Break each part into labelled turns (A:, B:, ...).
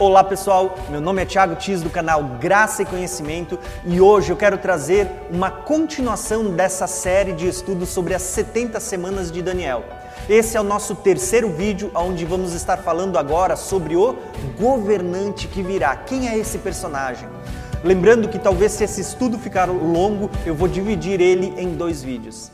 A: Olá pessoal, meu nome é Thiago Tis do canal Graça e Conhecimento e hoje eu quero trazer uma continuação dessa série de estudos sobre as 70 semanas de Daniel. Esse é o nosso terceiro vídeo, onde vamos estar falando agora sobre o governante que virá. Quem é esse personagem? Lembrando que talvez se esse estudo ficar longo, eu vou dividir ele em dois vídeos.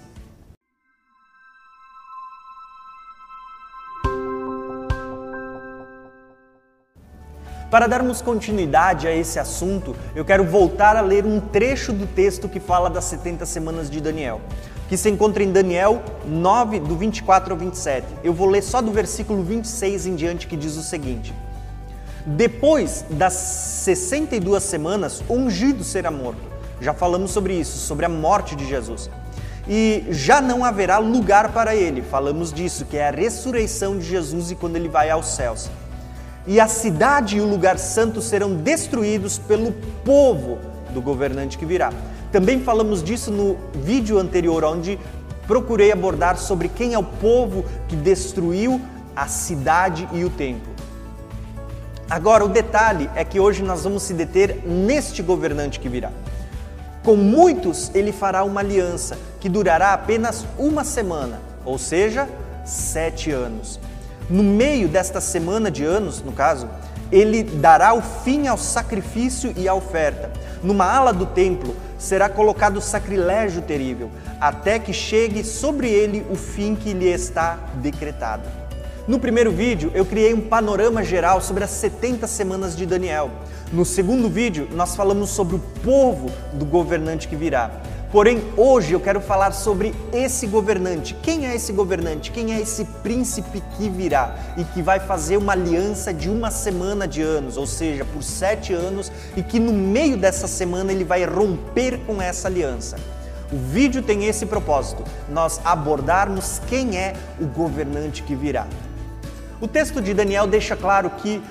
A: Para darmos continuidade a esse assunto, eu quero voltar a ler um trecho do texto que fala das 70 semanas de Daniel, que se encontra em Daniel 9, do 24 ao 27. Eu vou ler só do versículo 26 em diante, que diz o seguinte: Depois das 62 semanas, ungido será morto. Já falamos sobre isso, sobre a morte de Jesus. E já não haverá lugar para ele. Falamos disso, que é a ressurreição de Jesus e quando ele vai aos céus e a cidade e o lugar santo serão destruídos pelo povo do governante que virá. Também falamos disso no vídeo anterior, onde procurei abordar sobre quem é o povo que destruiu a cidade e o templo. Agora, o detalhe é que hoje nós vamos se deter neste governante que virá. Com muitos ele fará uma aliança que durará apenas uma semana, ou seja, sete anos. No meio desta semana de anos, no caso, ele dará o fim ao sacrifício e à oferta. Numa ala do templo será colocado o sacrilégio terrível, até que chegue sobre ele o fim que lhe está decretado. No primeiro vídeo, eu criei um panorama geral sobre as 70 semanas de Daniel. No segundo vídeo, nós falamos sobre o povo do governante que virá. Porém, hoje eu quero falar sobre esse governante. Quem é esse governante? Quem é esse príncipe que virá e que vai fazer uma aliança de uma semana de anos, ou seja, por sete anos, e que no meio dessa semana ele vai romper com essa aliança? O vídeo tem esse propósito: nós abordarmos quem é o governante que virá. O texto de Daniel deixa claro que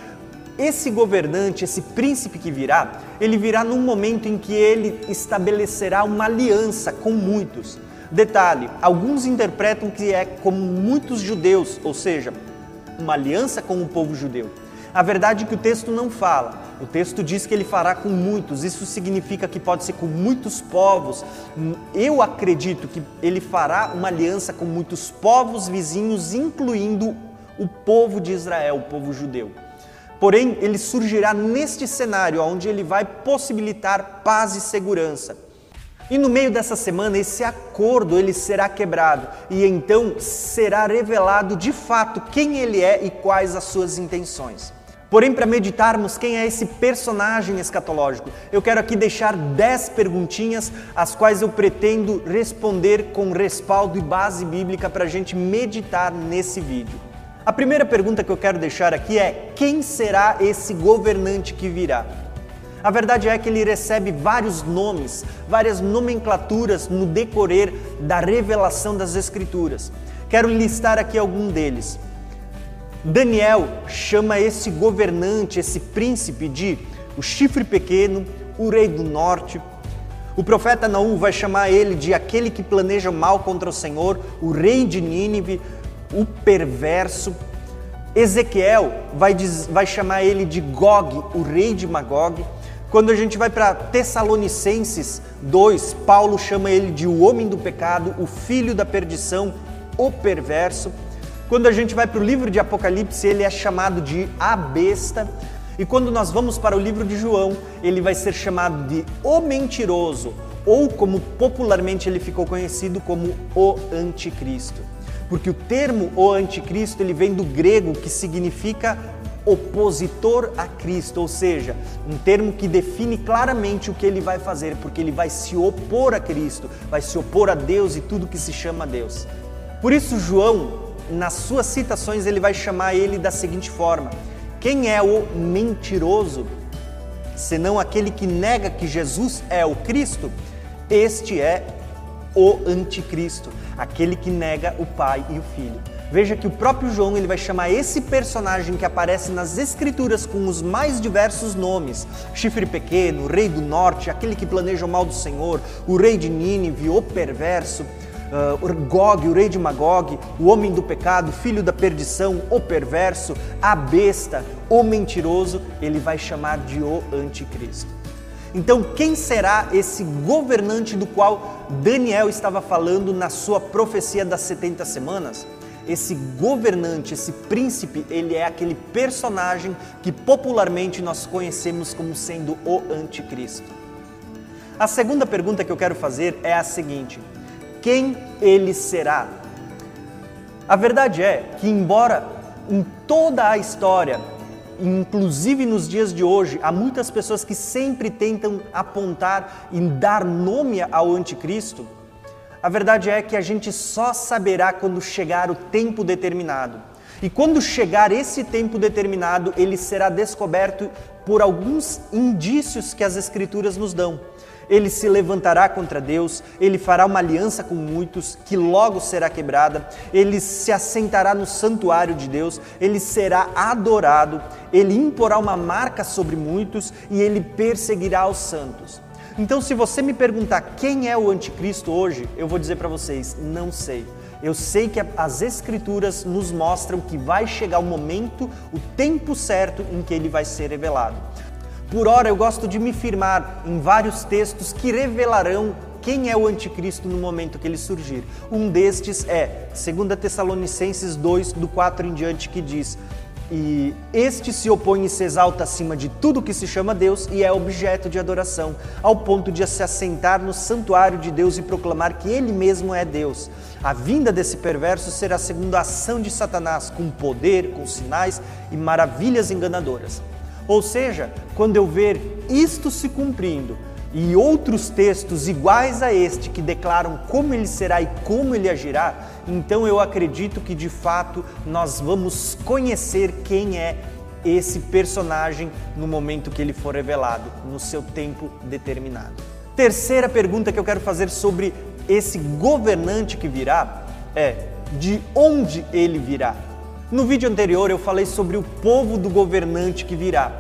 A: esse governante, esse príncipe que virá, ele virá num momento em que ele estabelecerá uma aliança com muitos. Detalhe: alguns interpretam que é como muitos judeus, ou seja, uma aliança com o povo judeu. A verdade é que o texto não fala. O texto diz que ele fará com muitos. Isso significa que pode ser com muitos povos. Eu acredito que ele fará uma aliança com muitos povos vizinhos, incluindo o povo de Israel, o povo judeu. Porém, ele surgirá neste cenário onde ele vai possibilitar paz e segurança. E no meio dessa semana esse acordo ele será quebrado e então será revelado de fato quem ele é e quais as suas intenções. Porém, para meditarmos quem é esse personagem escatológico, eu quero aqui deixar 10 perguntinhas, as quais eu pretendo responder com respaldo e base bíblica para a gente meditar nesse vídeo. A primeira pergunta que eu quero deixar aqui é: quem será esse governante que virá? A verdade é que ele recebe vários nomes, várias nomenclaturas no decorrer da revelação das Escrituras. Quero listar aqui algum deles. Daniel chama esse governante, esse príncipe de o chifre pequeno, o rei do norte. O profeta Naum vai chamar ele de aquele que planeja mal contra o Senhor, o rei de Nínive, o perverso. Ezequiel vai, diz, vai chamar ele de Gog, o rei de Magog. Quando a gente vai para Tessalonicenses 2, Paulo chama ele de o homem do pecado, o filho da perdição, o perverso. Quando a gente vai para o livro de Apocalipse, ele é chamado de a besta. E quando nós vamos para o livro de João, ele vai ser chamado de o mentiroso, ou como popularmente ele ficou conhecido como o anticristo porque o termo o anticristo ele vem do grego que significa opositor a Cristo, ou seja, um termo que define claramente o que ele vai fazer, porque ele vai se opor a Cristo, vai se opor a Deus e tudo que se chama Deus. Por isso João, nas suas citações, ele vai chamar ele da seguinte forma: quem é o mentiroso, senão aquele que nega que Jesus é o Cristo? Este é o anticristo, aquele que nega o Pai e o Filho. Veja que o próprio João ele vai chamar esse personagem que aparece nas escrituras com os mais diversos nomes: chifre pequeno, rei do norte, aquele que planeja o mal do Senhor, o rei de Nínive, o perverso. uh, Gog, o rei de Magog, o homem do pecado, filho da perdição, o perverso, a besta, o mentiroso, ele vai chamar de o anticristo. Então, quem será esse governante do qual Daniel estava falando na sua profecia das 70 semanas? Esse governante, esse príncipe, ele é aquele personagem que popularmente nós conhecemos como sendo o anticristo. A segunda pergunta que eu quero fazer é a seguinte: quem ele será? A verdade é que, embora em toda a história, inclusive nos dias de hoje, há muitas pessoas que sempre tentam apontar e dar nome ao anticristo, a verdade é que a gente só saberá quando chegar o tempo determinado. E quando chegar esse tempo determinado, ele será descoberto por alguns indícios que as Escrituras nos dão ele se levantará contra Deus, ele fará uma aliança com muitos, que logo será quebrada, ele se assentará no santuário de Deus, ele será adorado, ele imporá uma marca sobre muitos e ele perseguirá os santos. Então, se você me perguntar quem é o anticristo hoje, eu vou dizer para vocês: não sei. Eu sei que as Escrituras nos mostram que vai chegar o momento, o tempo certo em que ele vai ser revelado. Por ora, eu gosto de me firmar em vários textos que revelarão quem é o anticristo no momento que ele surgir. Um destes é 2 Tessalonicenses 2, do 4 em diante, que diz: E este se opõe e se exalta acima de tudo que se chama Deus e é objeto de adoração, ao ponto de se assentar no santuário de Deus e proclamar que ele mesmo é Deus. A vinda desse perverso será segundo a ação de Satanás, com poder, com sinais e maravilhas enganadoras. Ou seja, quando eu ver isto se cumprindo e outros textos iguais a este que declaram como ele será e como ele agirá, então eu acredito que de fato nós vamos conhecer quem é esse personagem no momento que ele for revelado, no seu tempo determinado. Terceira pergunta que eu quero fazer sobre esse governante que virá é: de onde ele virá? No vídeo anterior eu falei sobre o povo do governante que virá.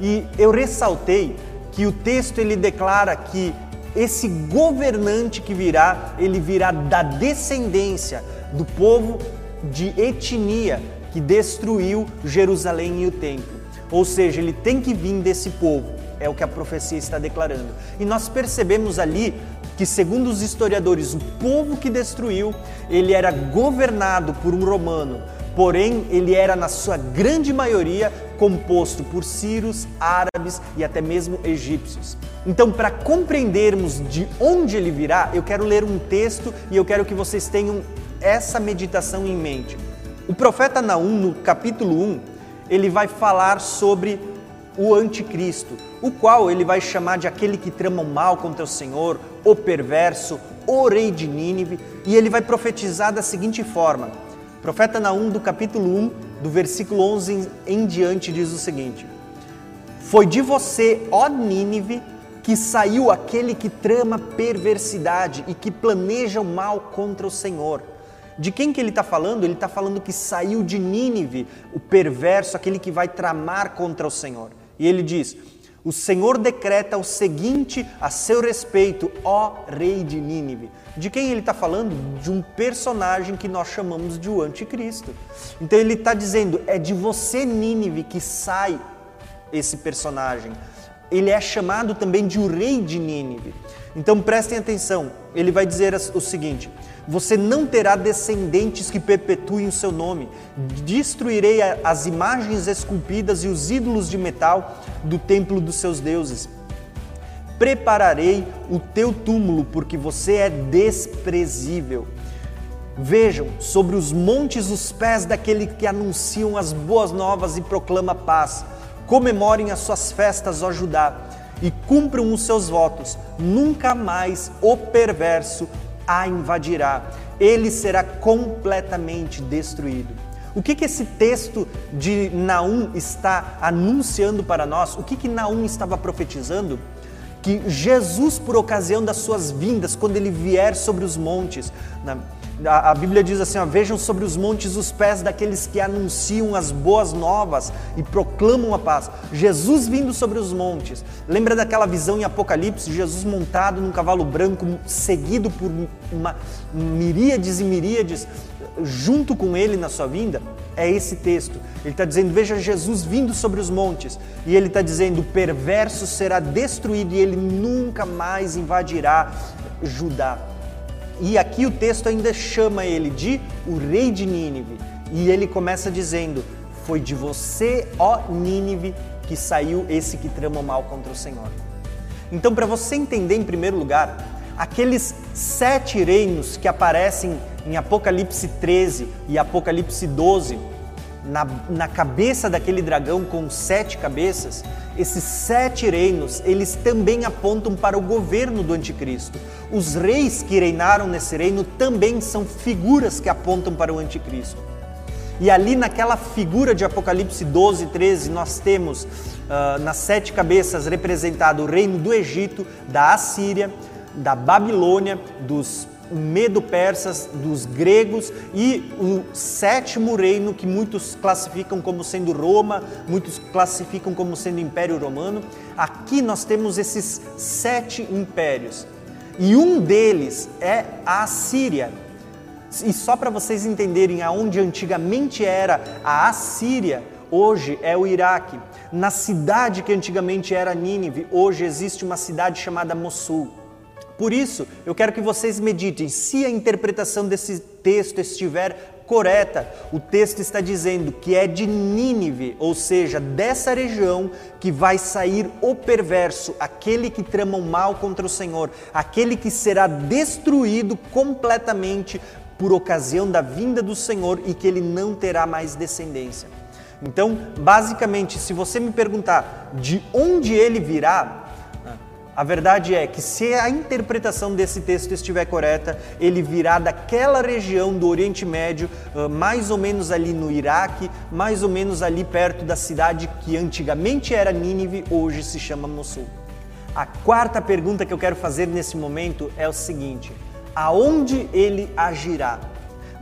A: E eu ressaltei que o texto ele declara que esse governante que virá, ele virá da descendência do povo de etnia que destruiu Jerusalém e o templo. Ou seja, ele tem que vir desse povo, é o que a profecia está declarando. E nós percebemos ali que, segundo os historiadores, o povo que destruiu, ele era governado por um romano, porém ele era na sua grande maioria composto por sírios, árabes e até mesmo egípcios. Então, para compreendermos de onde ele virá, eu quero ler um texto e eu quero que vocês tenham essa meditação em mente. O profeta Naum, no capítulo 1, ele vai falar sobre o anticristo, o qual ele vai chamar de aquele que trama o mal contra o Senhor, o perverso, o rei de Nínive, e ele vai profetizar da seguinte forma: profeta Naum, do capítulo 1, do versículo 11 em diante, diz o seguinte: Foi de você, ó Nínive, que saiu aquele que trama perversidade e que planeja o mal contra o Senhor. De quem que ele está falando? Ele está falando que saiu de Nínive, o perverso, aquele que vai tramar contra o Senhor. E ele diz: O Senhor decreta o seguinte a seu respeito, ó rei de Nínive. De quem ele está falando? De um personagem que nós chamamos de o anticristo. Então ele está dizendo: é de você, Nínive, que sai esse personagem. Ele é chamado também de o rei de Nínive. Então prestem atenção, ele vai dizer o seguinte: Você não terá descendentes que perpetuem o seu nome, destruirei as imagens esculpidas e os ídolos de metal do templo dos seus deuses prepararei o teu túmulo, porque você é desprezível. Vejam sobre os montes os pés daquele que anunciam as boas novas e proclama paz. Comemorem as suas festas, ó Judá, e cumpram os seus votos. Nunca mais o perverso a invadirá. Ele será completamente destruído. O que, que esse texto de Naum está anunciando para nós? O que, que Naum estava profetizando? Que Jesus, por ocasião das suas vindas, quando ele vier sobre os montes, né, A, a Bíblia diz assim: ó, vejam sobre os montes os pés daqueles que anunciam as boas novas e proclamam a paz. Jesus vindo sobre os montes. Lembra daquela visão em Apocalipse? Jesus montado num cavalo branco, seguido por uma miríades e miríades junto com ele na sua vinda? É esse texto. Ele está dizendo: Veja Jesus vindo sobre os montes. E ele está dizendo: O perverso será destruído e ele nunca mais invadirá Judá. E aqui o texto ainda chama ele de o rei de Nínive. E ele começa dizendo: Foi de você, ó Nínive, que saiu esse que trama mal contra o Senhor. Então, para você entender em primeiro lugar, aqueles sete reinos que aparecem em Apocalipse 13 e Apocalipse 12, na, na cabeça daquele dragão com sete cabeças, esses sete reinos, eles também apontam para o governo do anticristo. Os reis que reinaram nesse reino também são figuras que apontam para o anticristo. E ali naquela figura de Apocalipse 12, 13, nós temos uh, nas sete cabeças representado o reino do Egito, da Assíria, da Babilônia, dos medo-persas, dos gregos e o sétimo reino que muitos classificam como sendo Roma, muitos classificam como sendo Império Romano. Aqui nós temos esses sete impérios e um deles é a Assíria. E só para vocês entenderem aonde antigamente era a Assíria, hoje é o Iraque. Na cidade que antigamente era Nínive, hoje existe uma cidade chamada Mossul. Por isso, eu quero que vocês meditem se a interpretação desse texto estiver correta. O texto está dizendo que é de Nínive, ou seja, dessa região que vai sair o perverso, aquele que trama o mal contra o Senhor, aquele que será destruído completamente por ocasião da vinda do Senhor e que ele não terá mais descendência. Então, basicamente, se você me perguntar de onde ele virá, a verdade é que se a interpretação desse texto estiver correta, ele virá daquela região do Oriente Médio, mais ou menos ali no Iraque, mais ou menos ali perto da cidade que antigamente era Nínive, hoje se chama Mossul. A quarta pergunta que eu quero fazer nesse momento é o seguinte: aonde ele agirá?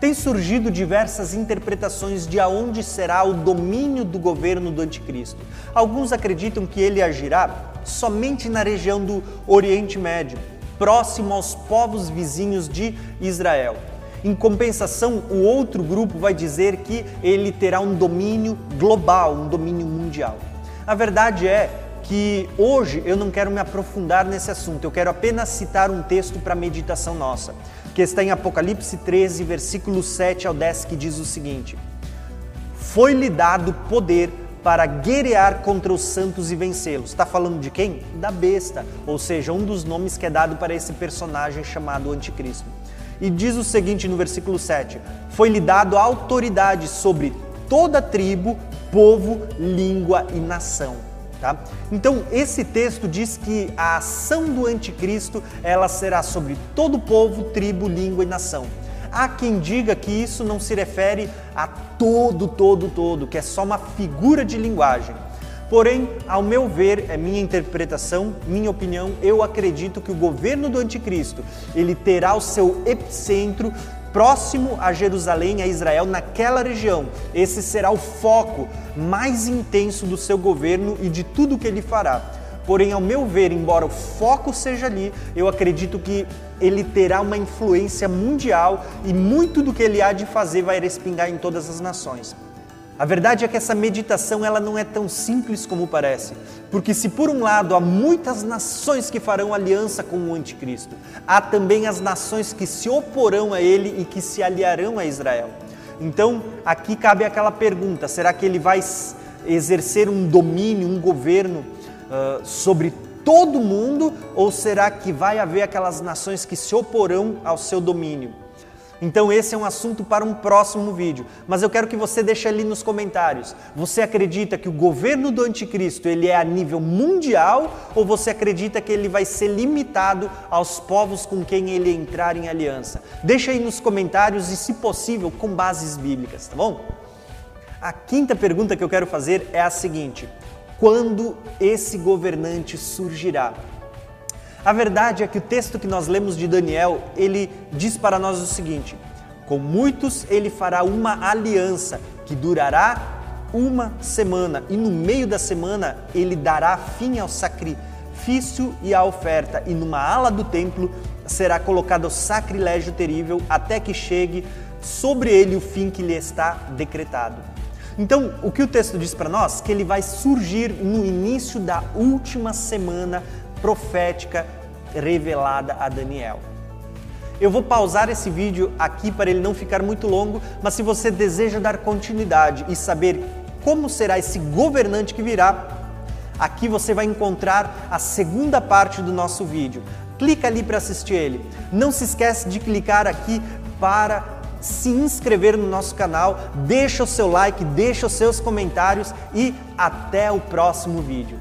A: Tem surgido diversas interpretações de aonde será o domínio do governo do anticristo. Alguns acreditam que ele agirá somente na região do Oriente Médio, próximo aos povos vizinhos de Israel. Em compensação, o outro grupo vai dizer que ele terá um domínio global, um domínio mundial. A verdade é que hoje eu não quero me aprofundar nesse assunto, eu quero apenas citar um texto para meditação nossa que está em Apocalipse 13, versículo 7 ao 10, que diz o seguinte: Foi-lhe dado poder para guerrear contra os santos e vencê-los. Está falando de quem? Da besta, ou seja, um dos nomes que é dado para esse personagem chamado Anticristo. E diz o seguinte no versículo 7: Foi-lhe dado autoridade sobre toda tribo, povo, língua e nação. Tá? Então esse texto diz que a ação do anticristo ela será sobre todo o povo, tribo, língua e nação. Há quem diga que isso não se refere a todo, todo, todo, que é só uma figura de linguagem. Porém, ao meu ver, é minha interpretação, minha opinião, eu acredito que o governo do anticristo, ele terá o seu epicentro próximo a Jerusalém, a Israel, naquela região. Esse será o foco mais intenso do seu governo e de tudo que ele fará. Porém, ao meu ver, embora o foco seja ali, eu acredito que ele terá uma influência mundial e muito do que ele há de fazer vai respingar em todas as nações. A verdade é que essa meditação ela não é tão simples como parece, porque se por um lado há muitas nações que farão aliança com o anticristo, há também as nações que se oporão a ele e que se aliarão a Israel. Então, aqui cabe aquela pergunta: será que ele vai exercer um domínio, um governo uh, sobre todo mundo, ou será que vai haver aquelas nações que se oporão ao seu domínio? Então esse é um assunto para um próximo vídeo, mas eu quero que você deixe ali nos comentários. Você acredita que o governo do anticristo ele é a nível mundial ou você acredita que ele vai ser limitado aos povos com quem ele entrar em aliança? Deixa aí nos comentários e se possível com bases bíblicas, tá bom? A quinta pergunta que eu quero fazer é a seguinte: quando esse governante surgirá? A verdade é que o texto que nós lemos de Daniel, ele diz para nós o seguinte: Com muitos ele fará uma aliança que durará uma semana, e no meio da semana ele dará fim ao sacrifício e à oferta, e numa ala do templo será colocado o sacrilégio terrível até que chegue sobre ele o fim que lhe está decretado. Então, o que o texto diz para nós? Que ele vai surgir no início da última semana profética revelada a Daniel. Eu vou pausar esse vídeo aqui para ele não ficar muito longo, mas se você deseja dar continuidade e saber como será esse governante que virá, aqui você vai encontrar a segunda parte do nosso vídeo. Clica ali para assistir ele. Não se esquece de clicar aqui para se inscrever no nosso canal, deixa o seu like, deixa os seus comentários e até o próximo vídeo.